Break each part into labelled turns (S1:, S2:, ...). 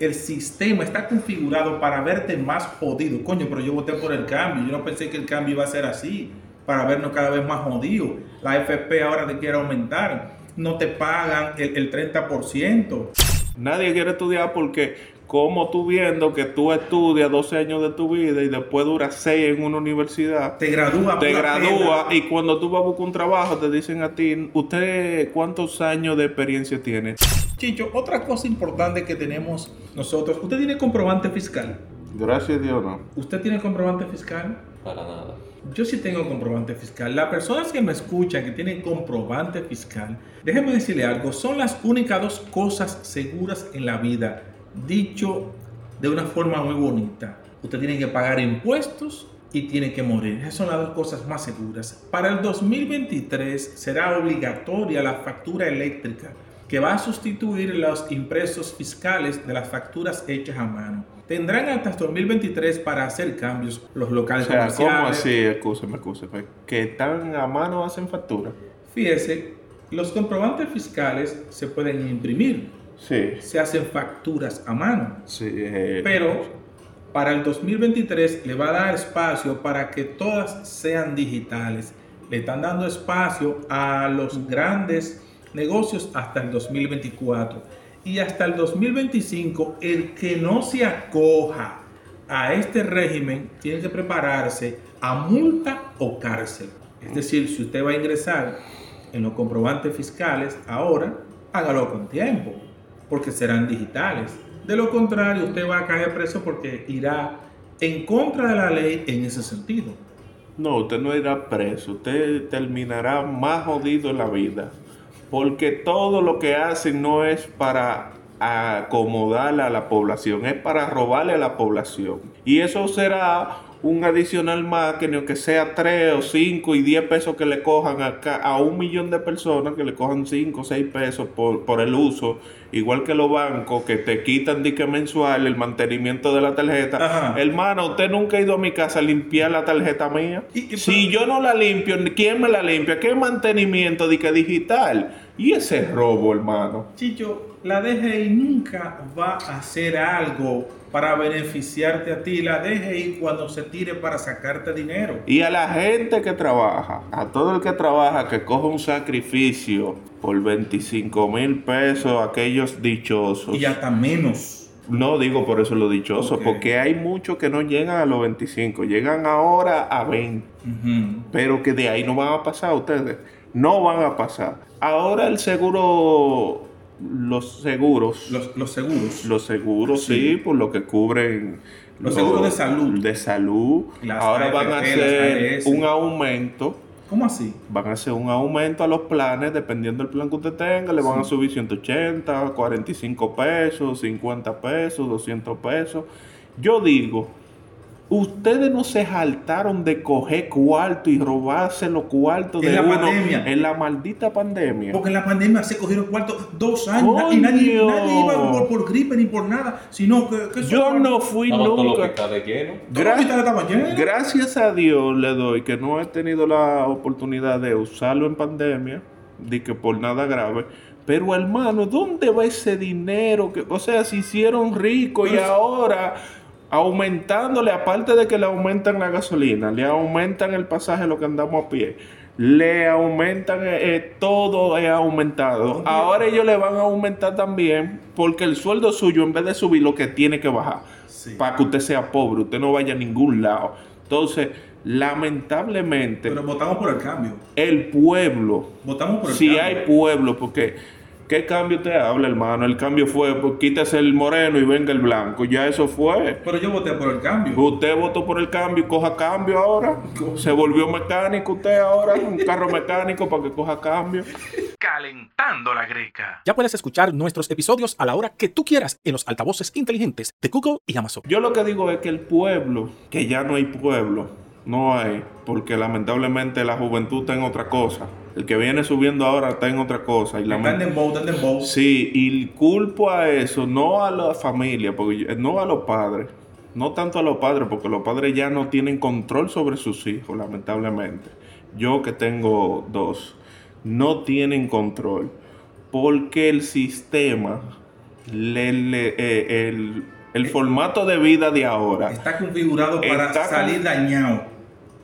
S1: el sistema está configurado para verte más jodido. Coño, pero yo voté por el cambio. Yo no pensé que el cambio iba a ser así, para vernos cada vez más jodidos. La FP ahora te quiere aumentar. No te pagan el, el 30%.
S2: Nadie quiere estudiar porque como tú viendo que tú estudias 12 años de tu vida y después duras 6 en una universidad,
S1: Te gradúa.
S2: te gradúa
S1: pena.
S2: y cuando tú vas a buscar un trabajo te dicen a ti, ¿usted cuántos años de experiencia tiene?
S1: Chicho, otra cosa importante que tenemos nosotros. ¿Usted tiene comprobante fiscal?
S2: Gracias a Dios no.
S1: ¿Usted tiene comprobante fiscal?
S3: Para nada.
S1: Yo sí tengo comprobante fiscal. Las personas que me escuchan que tienen comprobante fiscal, déjenme decirle algo, son las únicas dos cosas seguras en la vida. Dicho de una forma muy bonita. Usted tiene que pagar impuestos y tiene que morir. Esas son las dos cosas más seguras. Para el 2023 será obligatoria la factura eléctrica que va a sustituir los impresos fiscales de las facturas hechas a mano. Tendrán hasta el 2023 para hacer cambios los
S2: O
S1: locales
S2: sea, ¿cómo
S1: comerciales.
S2: así? Excúseme, excúseme. Que tan a mano hacen factura.
S1: Fíjese, los comprobantes fiscales se pueden imprimir,
S2: Sí.
S1: se hacen facturas a mano,
S2: Sí. eh,
S1: pero para el 2023 le va a dar espacio para que todas sean digitales. Le están dando espacio a los grandes negocios hasta el 2024 y hasta el 2025 el que no se acoja a este régimen tiene que prepararse a multa o cárcel. Es decir, si usted va a ingresar en los comprobantes fiscales ahora, hágalo con tiempo, porque serán digitales. De lo contrario, usted va a caer preso porque irá en contra de la ley en ese sentido.
S2: No, usted no irá preso. Usted terminará más jodido en la vida. Porque todo lo que hacen no es para acomodarle a la población, es para robarle a la población. Y eso será un adicional más que ni que sea 3 o 5 y 10 pesos que le cojan a, ca- a un millón de personas, que le cojan 5 o 6 pesos por, por el uso, igual que los bancos que te quitan dique mensual el mantenimiento de la tarjeta.
S1: Ajá.
S2: Hermano, usted nunca ha ido a mi casa a limpiar la tarjeta mía.
S1: Y- y-
S2: si yo no la limpio, ¿quién me la limpia? ¿Qué mantenimiento de que digital? Y ese robo, hermano.
S1: Chicho, la DGI nunca va a hacer algo para beneficiarte a ti. La DGI cuando se tire para sacarte dinero.
S2: Y a la gente que trabaja, a todo el que trabaja, que coja un sacrificio por 25 mil pesos, aquellos dichosos.
S1: Y hasta menos.
S2: No digo por eso lo dichoso, porque hay muchos que no llegan a los 25, llegan ahora a 20.
S1: Ujú.
S2: pero que de ahí no van a pasar ustedes. No van a pasar. Ahora el seguro, los seguros, los,
S1: Los, los seguros.
S2: seguros,
S1: Sí.
S2: sí, por lo que cubren
S1: Los seguros de salud.
S2: De salud.
S1: Las
S2: Ahora van a hacer un aumento.
S1: ¿Cómo así?
S2: Van a hacer un aumento a los planes, dependiendo del plan que usted tenga, le van a subir 180, 45 pesos, 50 pesos, 200 pesos. Yo digo, ustedes no se saltaron de coger cuarto y robarse los cuartos de
S1: la
S2: uno
S1: pandemia.
S2: en la maldita pandemia.
S1: Porque en la pandemia se cogieron cuartos dos años y nadie, nadie iba por, por gripe ni por nada, sino que, que
S2: Yo no fui
S3: Estaba todo el
S2: nunca.
S3: lleno.
S2: Gra-
S1: lleno.
S2: Gracias a Dios le doy que no he tenido la oportunidad de usarlo en pandemia, de que por nada grave. Pero hermano, ¿dónde va ese dinero? Que, o sea, se hicieron ricos y ahora aumentándole, aparte de que le aumentan la gasolina, le aumentan el pasaje lo que andamos a pie, le aumentan eh, eh, todo es aumentado. Ahora ellos le van a aumentar también porque el sueldo suyo en vez de subir lo que tiene que bajar
S1: Sí.
S2: para que usted sea pobre, usted no vaya a ningún lado. Entonces, lamentablemente,
S1: Pero votamos por el cambio.
S2: el pueblo,
S1: Votamos por el
S2: si
S1: cambio.
S2: hay pueblo, porque ¿qué cambio usted habla, hermano? El cambio fue, pues quítese el moreno y venga el blanco, ya eso fue.
S1: Pero yo voté por el cambio.
S2: Usted votó por el cambio, coja cambio ahora. Se volvió mecánico usted ahora, un carro mecánico para que coja cambio.
S1: Calentando la greca.
S4: Ya puedes escuchar nuestros episodios a la hora que tú quieras en los altavoces inteligentes de Google y Amazon.
S2: Yo lo que digo es que el pueblo, que ya no hay pueblo, no hay, porque lamentablemente la juventud está en otra cosa. El que viene subiendo ahora está en otra cosa. Y lament-
S1: de dembow, de dembow.
S2: Sí, y culpo a eso, no a la familia, porque no a los padres. No tanto a los padres, porque los padres ya no tienen control sobre sus hijos, lamentablemente. Yo que tengo dos, no tienen control. Porque el sistema le- le- eh, el, el formato de vida de ahora.
S1: Está configurado para
S2: Está con-
S1: salir dañado.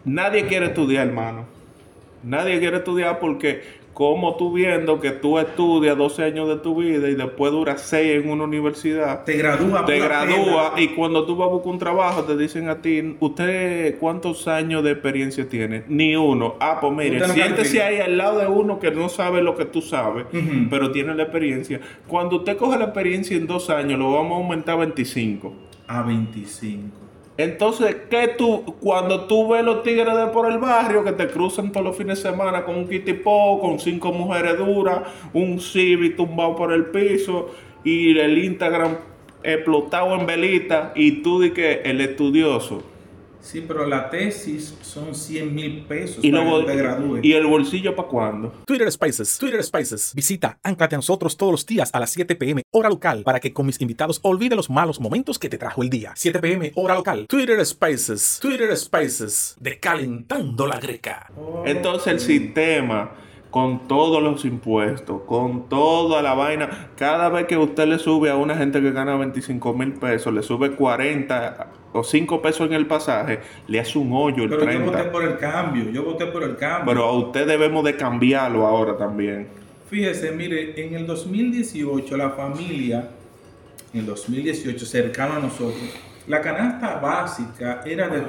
S2: Nadie quiere estudiar, hermano. Nadie quiere estudiar porque como tú viendo que tú estudias 12 años de tu vida y después duras 6 en una universidad,
S1: Te gradúa.
S2: te gradúa
S1: pena.
S2: y cuando tú vas a buscar un trabajo te dicen a ti, ¿usted cuántos años de experiencia tiene? Ni uno. Ah, pues mire,
S1: no
S2: siéntese ahí al lado de uno que no sabe lo que tú sabes, pero tiene la experiencia. Cuando usted coge la experiencia en dos años, lo vamos a aumentar a 25.
S1: A 25.
S2: Entonces, ¿qué tú, cuando tú ves los tigres de por el barrio que te cruzan todos los fines de semana con un kitipo, con cinco mujeres duras, un Civic tumbado por el piso y el Instagram explotado en velita y tú di que el estudioso
S1: Sí, pero la tesis son 100 mil pesos
S2: y,
S1: para
S2: luego,
S1: que te gradúe.
S2: y el bolsillo para cuándo?
S4: Twitter Spaces, Twitter Spaces. Visita, anclate a nosotros todos los días a las 7 pm hora local para que con mis invitados olvide los malos momentos que te trajo el día. 7 pm hora local. Twitter Spaces, Twitter Spaces. Decalentando la greca.
S1: Oh,
S2: Entonces el sistema, con todos los impuestos, con toda la vaina, cada vez que usted le sube a una gente que gana 25 mil pesos, le sube 40 o 5 pesos en el pasaje, le hace un hoyo el
S1: pero yo voté
S2: 30.
S1: por el cambio. Yo voté por el cambio.
S2: Pero a usted debemos de cambiarlo ahora también.
S1: Fíjese, mire, en el 2018 la familia, en el 2018 cercano a nosotros, la canasta básica era de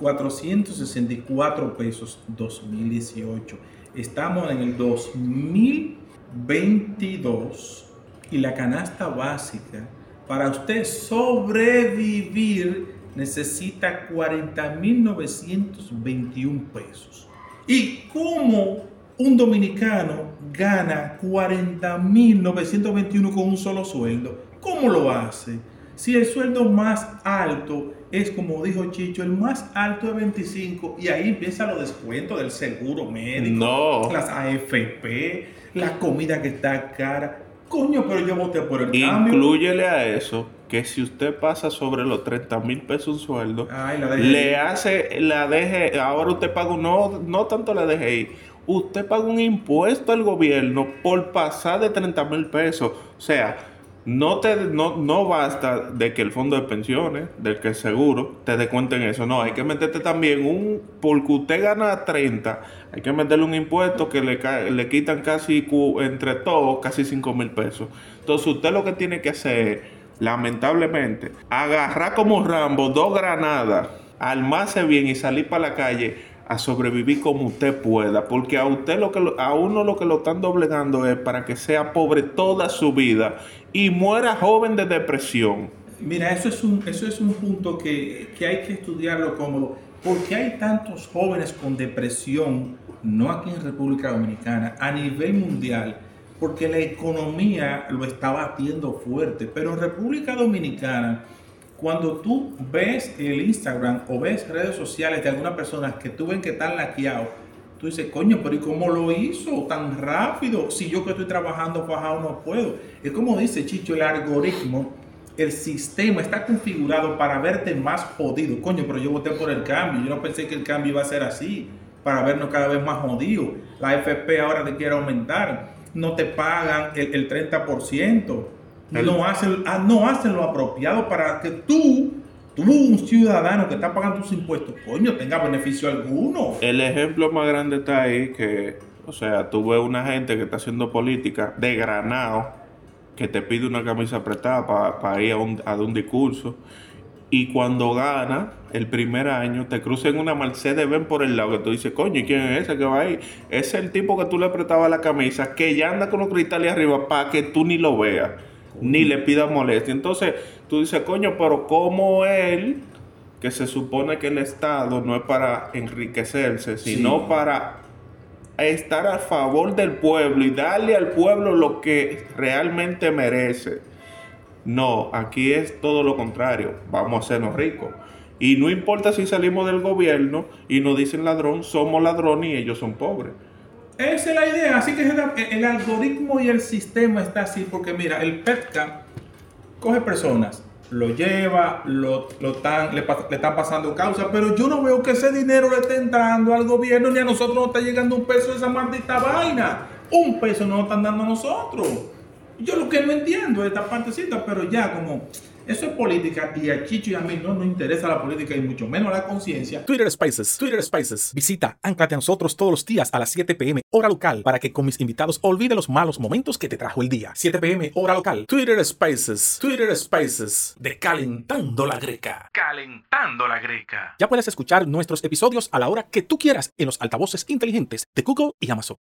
S1: 33.464 pesos 2018. Estamos en el 2022 y la canasta básica para usted sobrevivir necesita 40.921 pesos. ¿Y cómo un dominicano gana 40.921 con un solo sueldo? ¿Cómo lo hace? Si el sueldo más alto es, como dijo Chicho, el más alto es 25 y ahí empieza los descuentos del seguro médico,
S2: No.
S1: las AFP, la comida que está cara. Coño, pero yo voté por el cambio.
S2: Inclúyele a eso que si usted pasa sobre los 30 mil pesos un sueldo,
S1: Ay, la dejé.
S2: le hace la DGI, ahora usted paga, un- no, no tanto la DGI, usted paga un impuesto al gobierno por pasar de 30 mil pesos. O sea, no, te, no, no basta de que el fondo de pensiones, del que el seguro, te descuenten eso. No, hay que meterte también un, porque usted gana 30, hay que meterle un impuesto que le, le quitan casi, entre todos, casi 5 mil pesos. Entonces usted lo que tiene que hacer lamentablemente, agarrar como Rambo dos granadas, armarse bien y salir para la calle a sobrevivir como usted pueda, porque a usted lo que a uno lo que lo están doblegando es para que sea pobre toda su vida y muera joven de depresión.
S1: Mira, eso es un, eso es un punto que, que hay que estudiarlo como ¿por qué hay tantos jóvenes con depresión, no aquí en República Dominicana, a nivel mundial? Porque la economía lo está batiendo fuerte, pero en República Dominicana, cuando tú ves el Instagram o ves redes sociales de algunas personas que tú ven que están laqueados, tú dices, coño, pero ¿y cómo lo hizo tan rápido? Si yo que estoy trabajando fajado no puedo. Es como dice Chicho, el algoritmo, el sistema está configurado para verte más jodido. Coño, pero yo voté por el cambio. Yo no pensé que el cambio iba a ser así, para vernos cada vez más jodidos. La FP ahora te quiere aumentar. No te pagan el, el 30%.
S2: El-
S1: No hacen, ah, no hacen lo apropiado para que tú, tú, un ciudadano que está pagando tus impuestos, coño, tenga beneficio alguno.
S2: El ejemplo más grande está ahí que, o sea, tú ves una gente que está haciendo política de granado, que te pide una camisa apretada para ir a un, a un discurso, y cuando gana el primer año, te cruza en una Mercedes ven por el lado, que tú dices, coño, ¿y quién es ese que va ahí? Es el tipo que tú le apretabas la camisa, que ya anda con los cristales arriba para que tú ni lo veas, ni le pidas molestia. Entonces, tú dices, coño, pero ¿cómo él que se supone que el Estado no es para enriquecerse, sino
S1: Sí.
S2: para estar a favor del pueblo y darle al pueblo lo que realmente merece. No, aquí es todo lo contrario, vamos a hacernos ricos. Y no importa si salimos del gobierno y nos dicen ladrón, somos ladrones y ellos son pobres.
S1: Esa es la idea. Así que el, algoritmo y el sistema está así porque mira, el PETCA coge personas, lo lleva, lo, lo le están pasando causa, pero yo no veo que ese dinero le esté entrando al gobierno ni a nosotros nos está llegando un peso de esa maldita vaina. Un peso no nos están dando a nosotros. Yo lo que no entiendo es esta partecita, pero ya como eso es política y a Chicho y a mí no nos interesa la política y mucho menos la conciencia.
S4: Twitter Spaces, Twitter Spaces. Visita Anclate a nosotros todos los días a las 7 pm hora local para que con mis invitados olvide los malos momentos que te trajo el día. 7 pm hora local. Twitter Spaces, Twitter Spaces. De Calentando la Greca.
S1: Calentando la greca.
S4: Ya puedes escuchar nuestros episodios a la hora que tú quieras en los altavoces inteligentes de Google y Amazon.